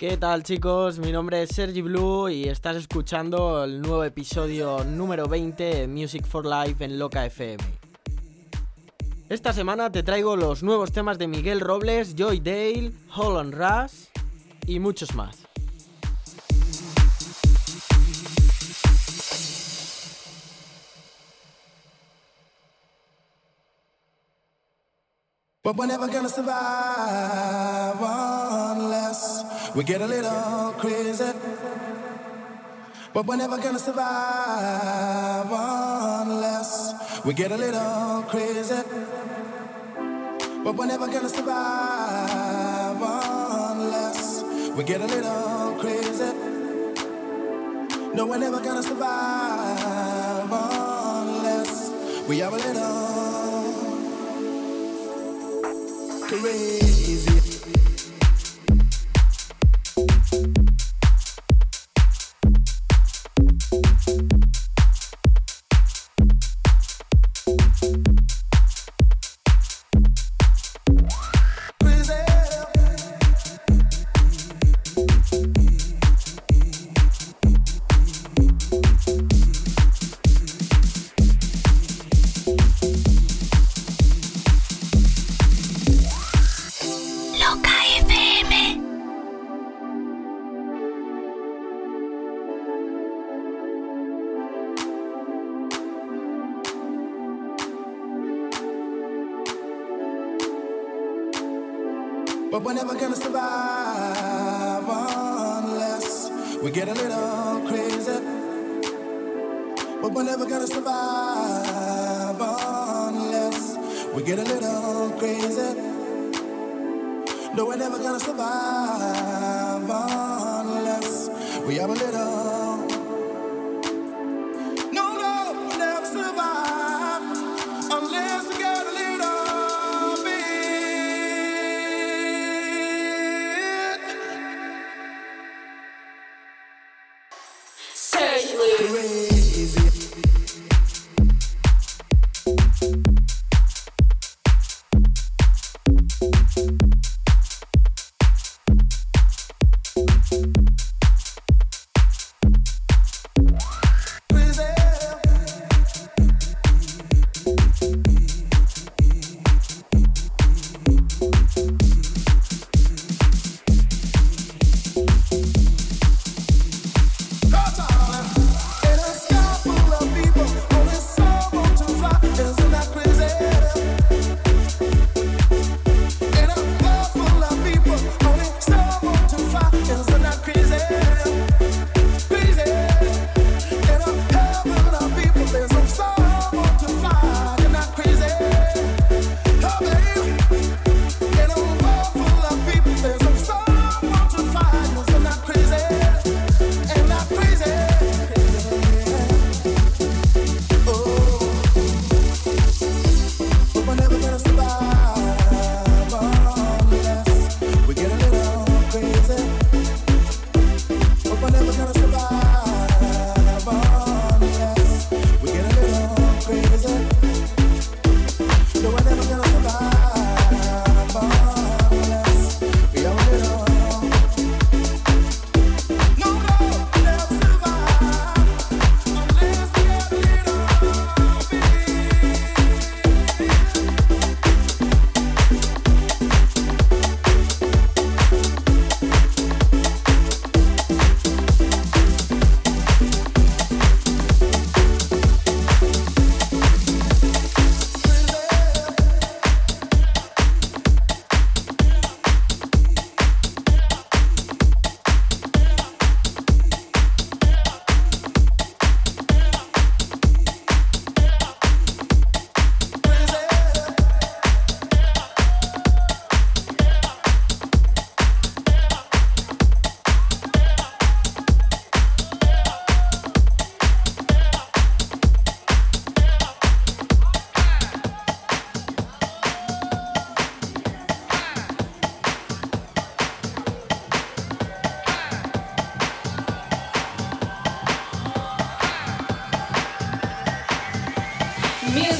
¿Qué tal chicos? Mi nombre es Sergi Blue y estás escuchando el nuevo episodio número 20 de Music for Life en Loca FM. Esta semana te traigo los nuevos temas de Miguel Robles, Joy Dale, Holland Rush y muchos más. But we're never gonna survive unless we get a little crazy. But we're never gonna survive unless we get a little crazy. But we're never gonna survive unless we get a little crazy. No, we're never gonna survive unless we have a little crazy. music.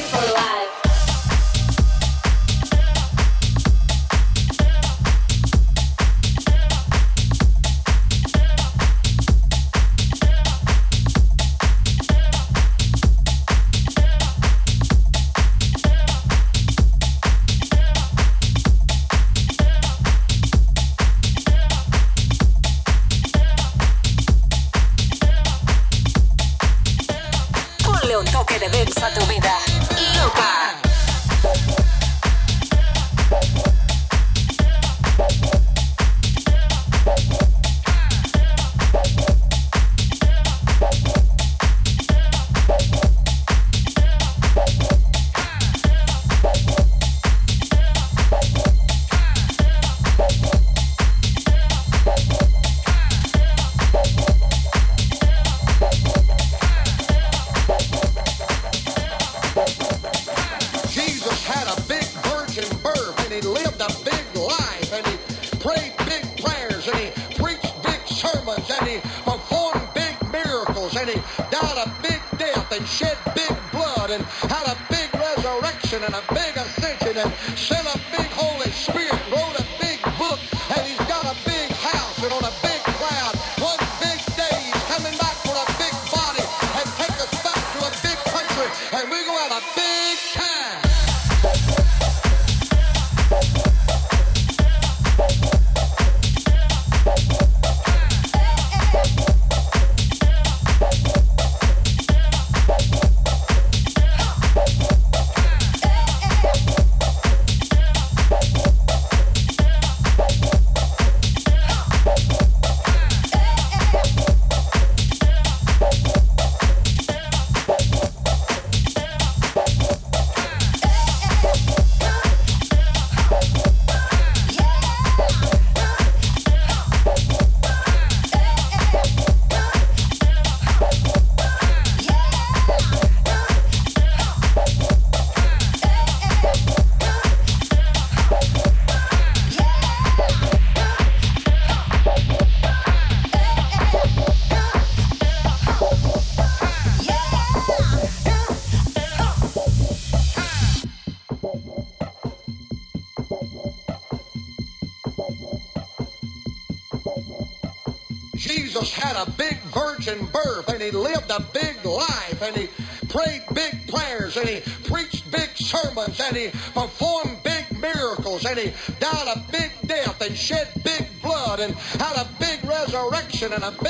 and I'm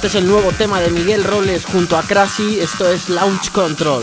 Este es el nuevo tema de Miguel Robles junto a Crashy, esto es Launch Control.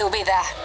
tu vida.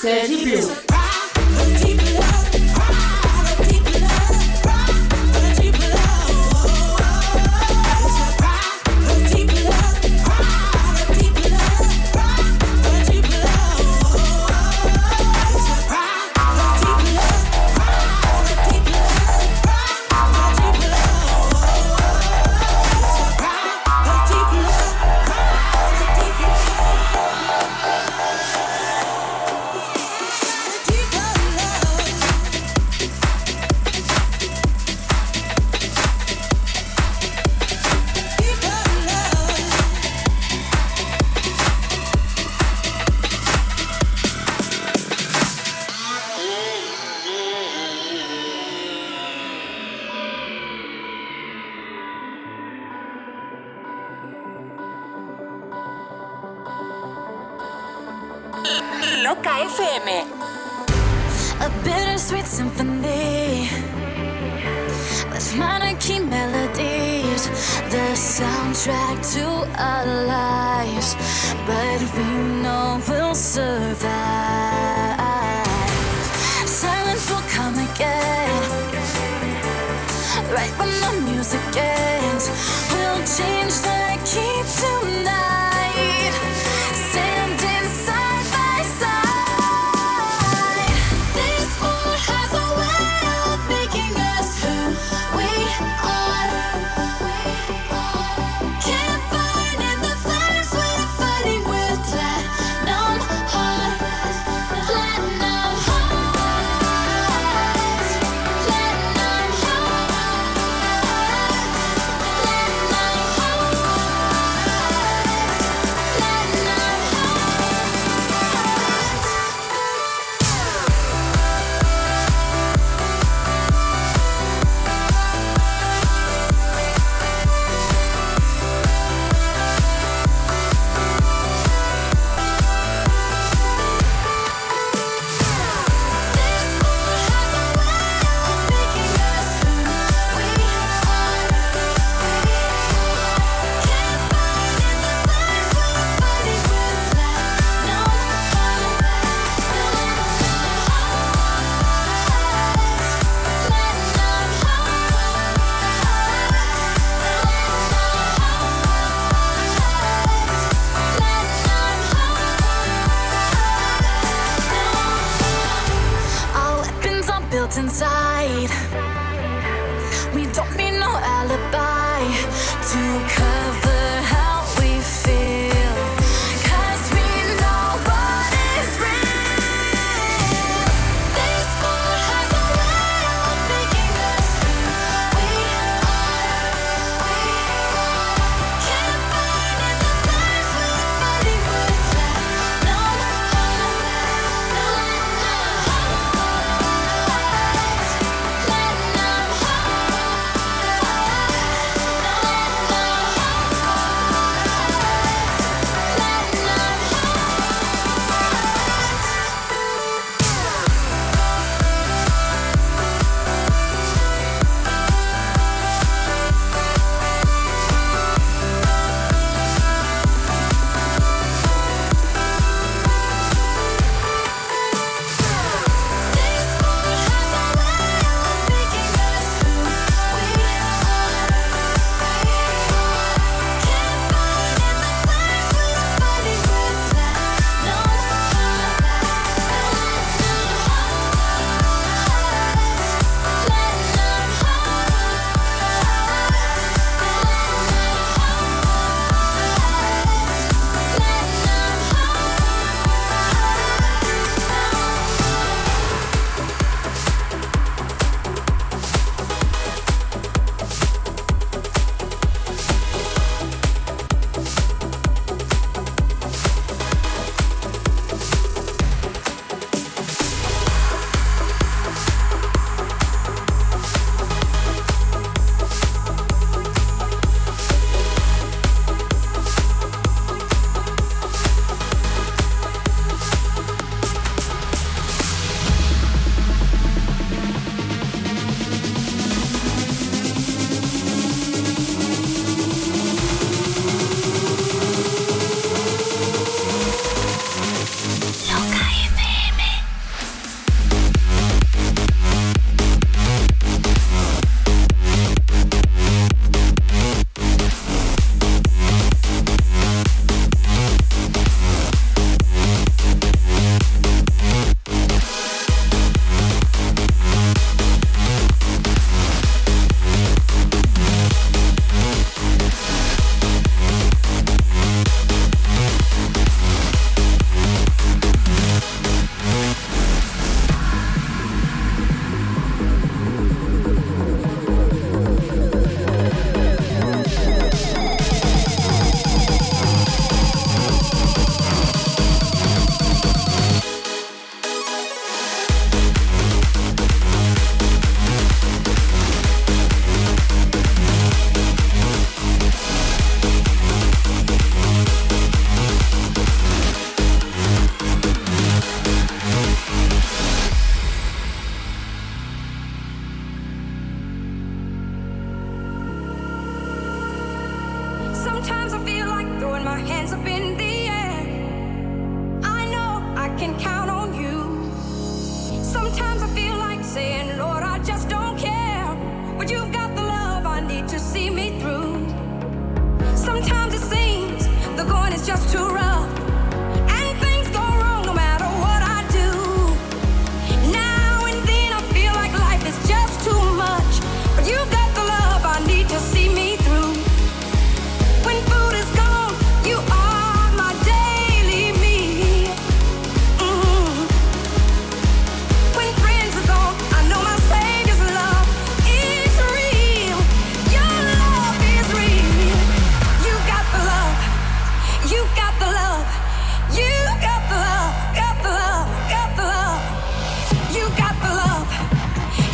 Sergi Blue.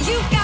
you got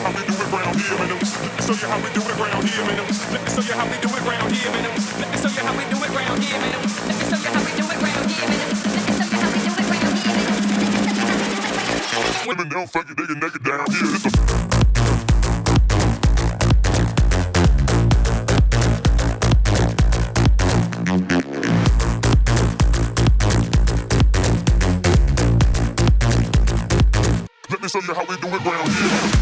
you how we do it around here, man. Let me show you how we do it around here, man. Let me show you how we do it around here, man. Let me show you how we do it around here, man. Let me show you how we do it around here, man. Women don't fucking dig a nigga down here. It's a- show you how we do it round here.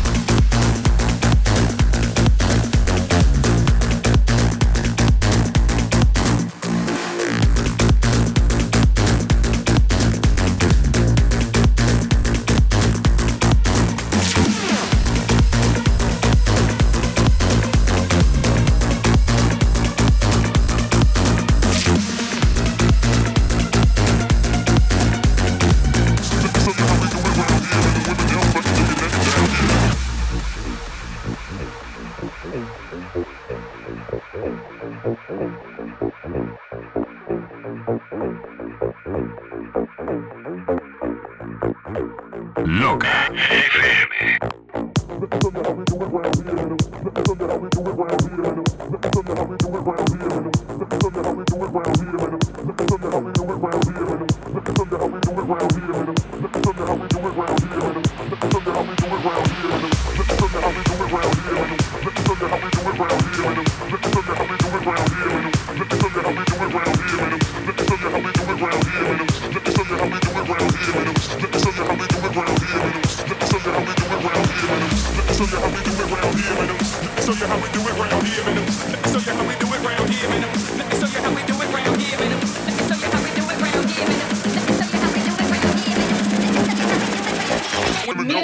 Let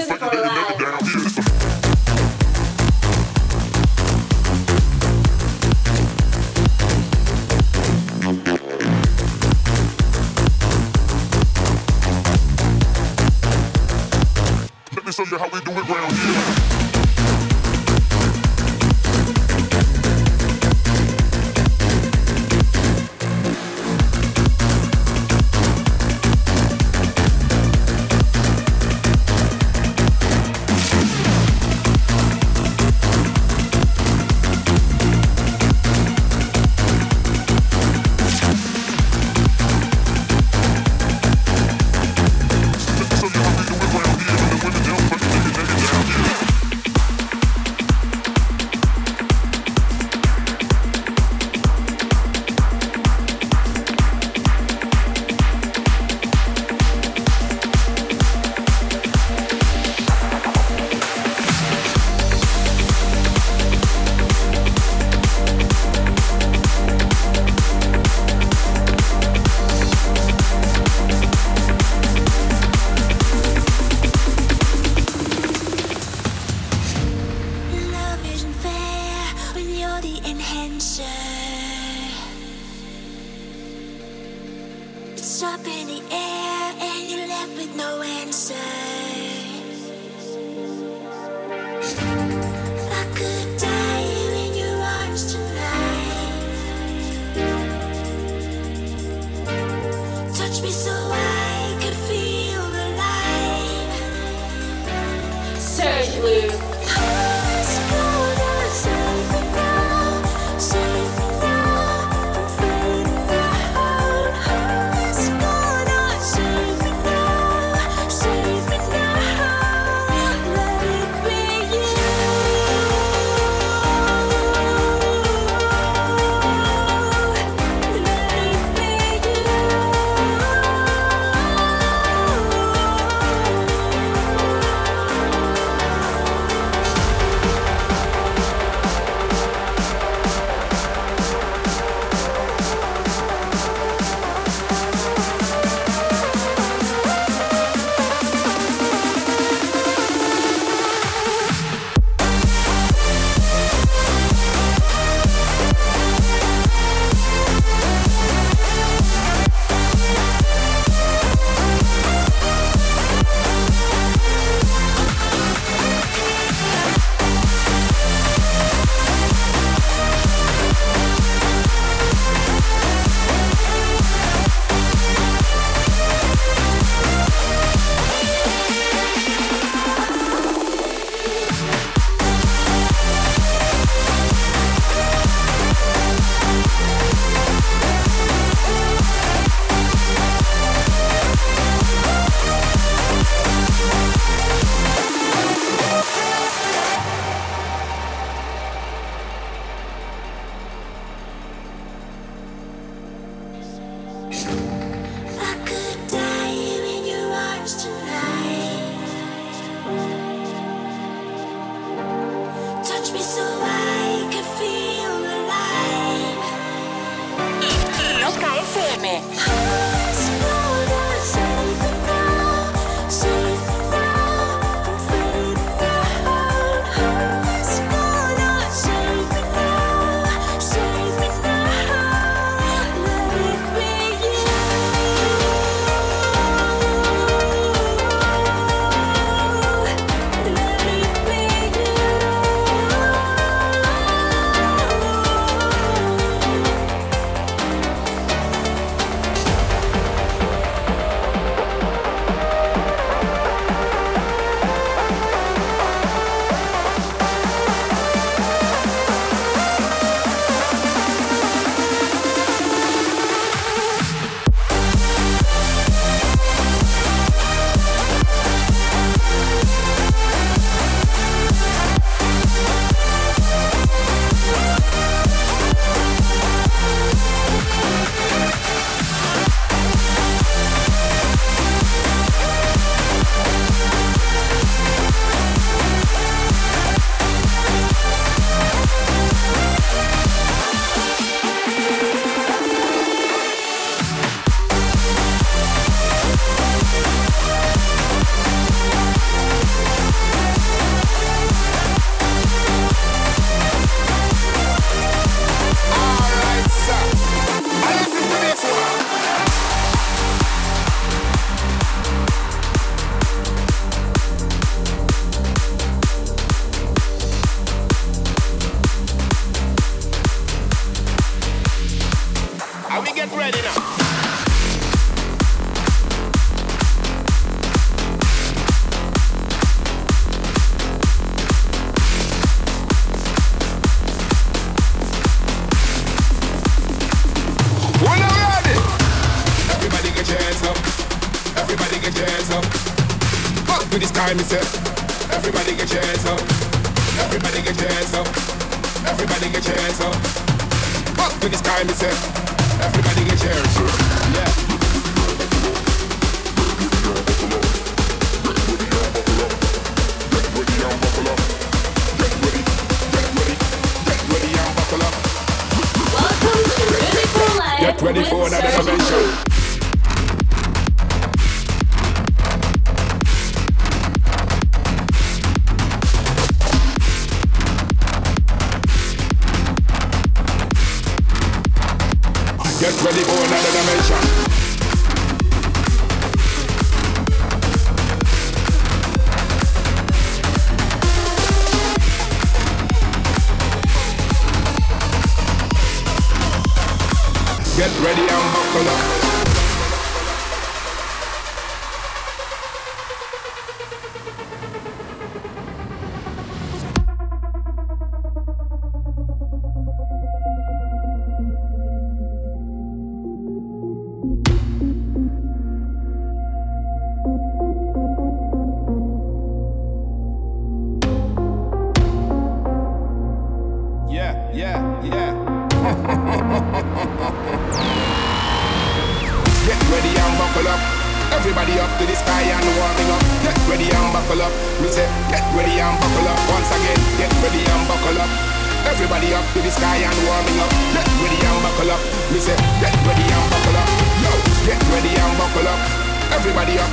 me show you how we do it right. here. Time, me say, everybody get your hands up. Everybody get your hands up. Everybody get your hands up. Up to the sky, me say, everybody get your hands up. Yeah.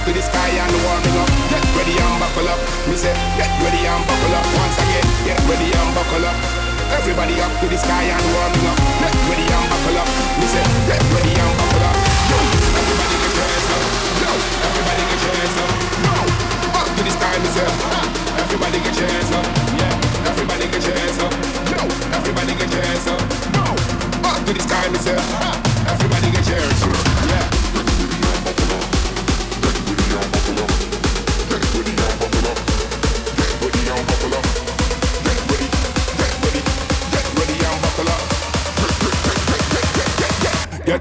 To the sky and warming up. Get ready and buckle up. Me say, get ready and buckle up. Once again, get ready and buckle up. Everybody up to the sky and warming up. Get ready and buckle up. Me say, get ready and buckle up. Yo, everybody get your hands up. Yo, everybody get your hands up. Yo, up to the sky, me say. Everybody get your hands up. Yeah, everybody get your hands up. Yo, everybody get your hands up. Yo, up to the sky, me say. Everybody get your hands up.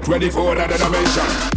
Get ready for another dimension.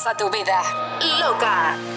Condensa tu vida. Loca.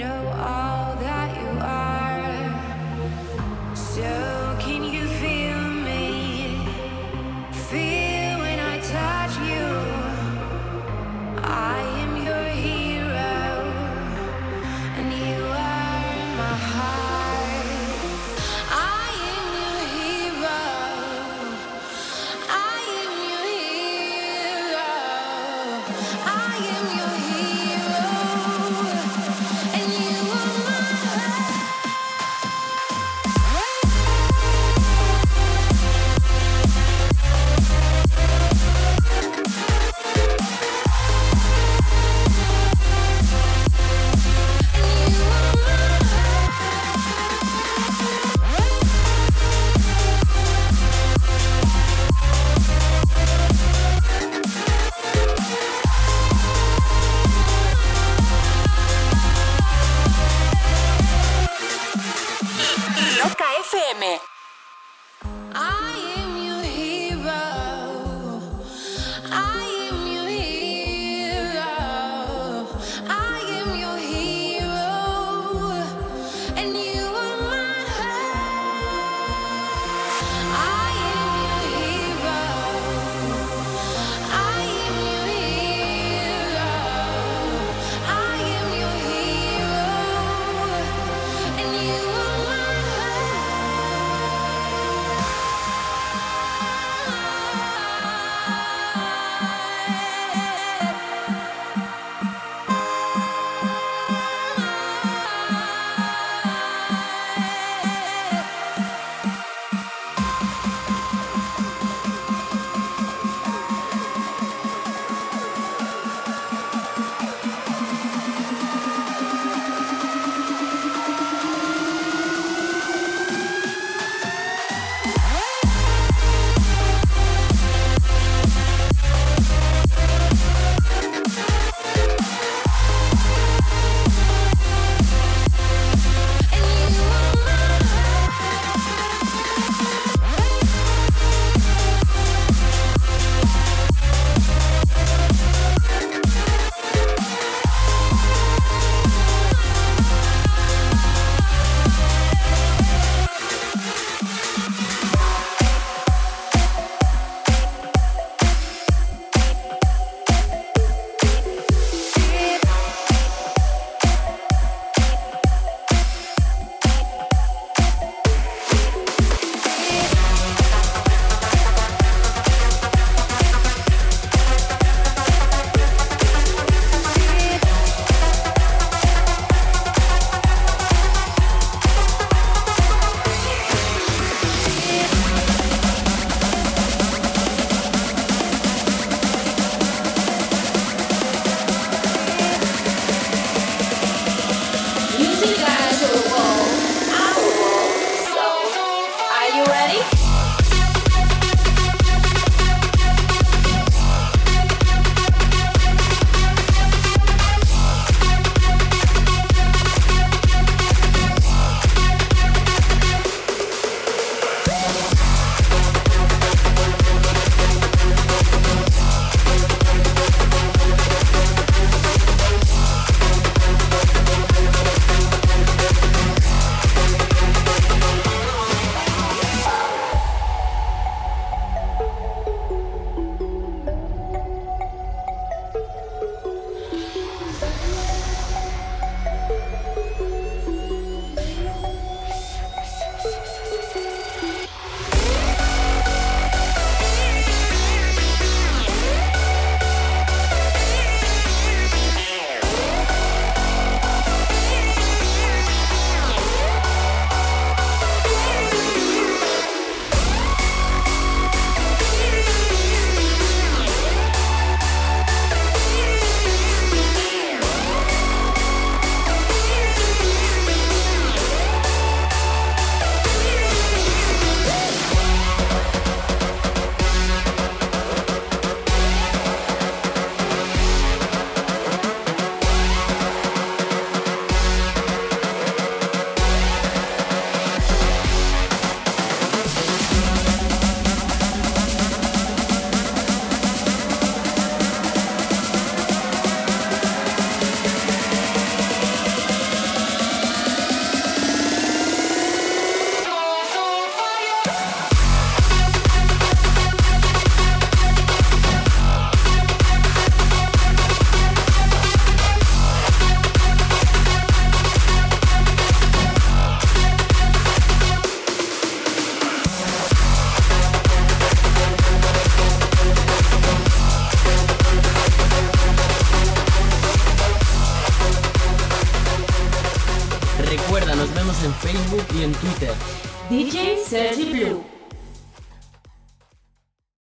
know all